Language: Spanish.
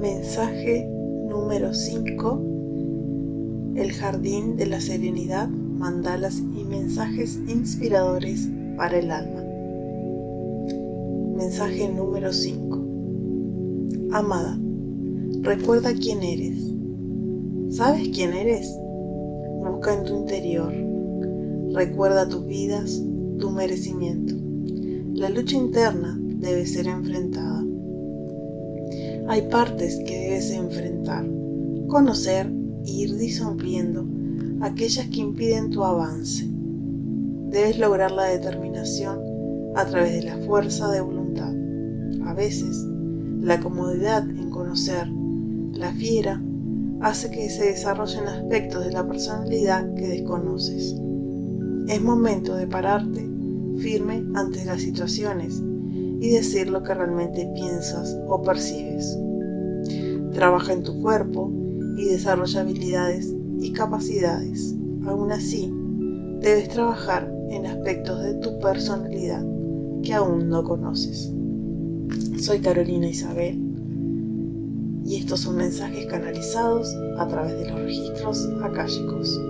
Mensaje número 5. El jardín de la serenidad, mandalas y mensajes inspiradores para el alma. Mensaje número 5. Amada, recuerda quién eres. ¿Sabes quién eres? Busca en tu interior. Recuerda tus vidas, tu merecimiento. La lucha interna debe ser enfrentada. Hay partes que debes enfrentar, conocer e ir disolviendo aquellas que impiden tu avance. Debes lograr la determinación a través de la fuerza de voluntad. A veces, la comodidad en conocer la fiera hace que se desarrollen aspectos de la personalidad que desconoces. Es momento de pararte firme ante las situaciones y decir lo que realmente piensas o percibes. Trabaja en tu cuerpo y desarrolla habilidades y capacidades. Aún así, debes trabajar en aspectos de tu personalidad que aún no conoces. Soy Carolina Isabel y estos son mensajes canalizados a través de los registros akáshicos.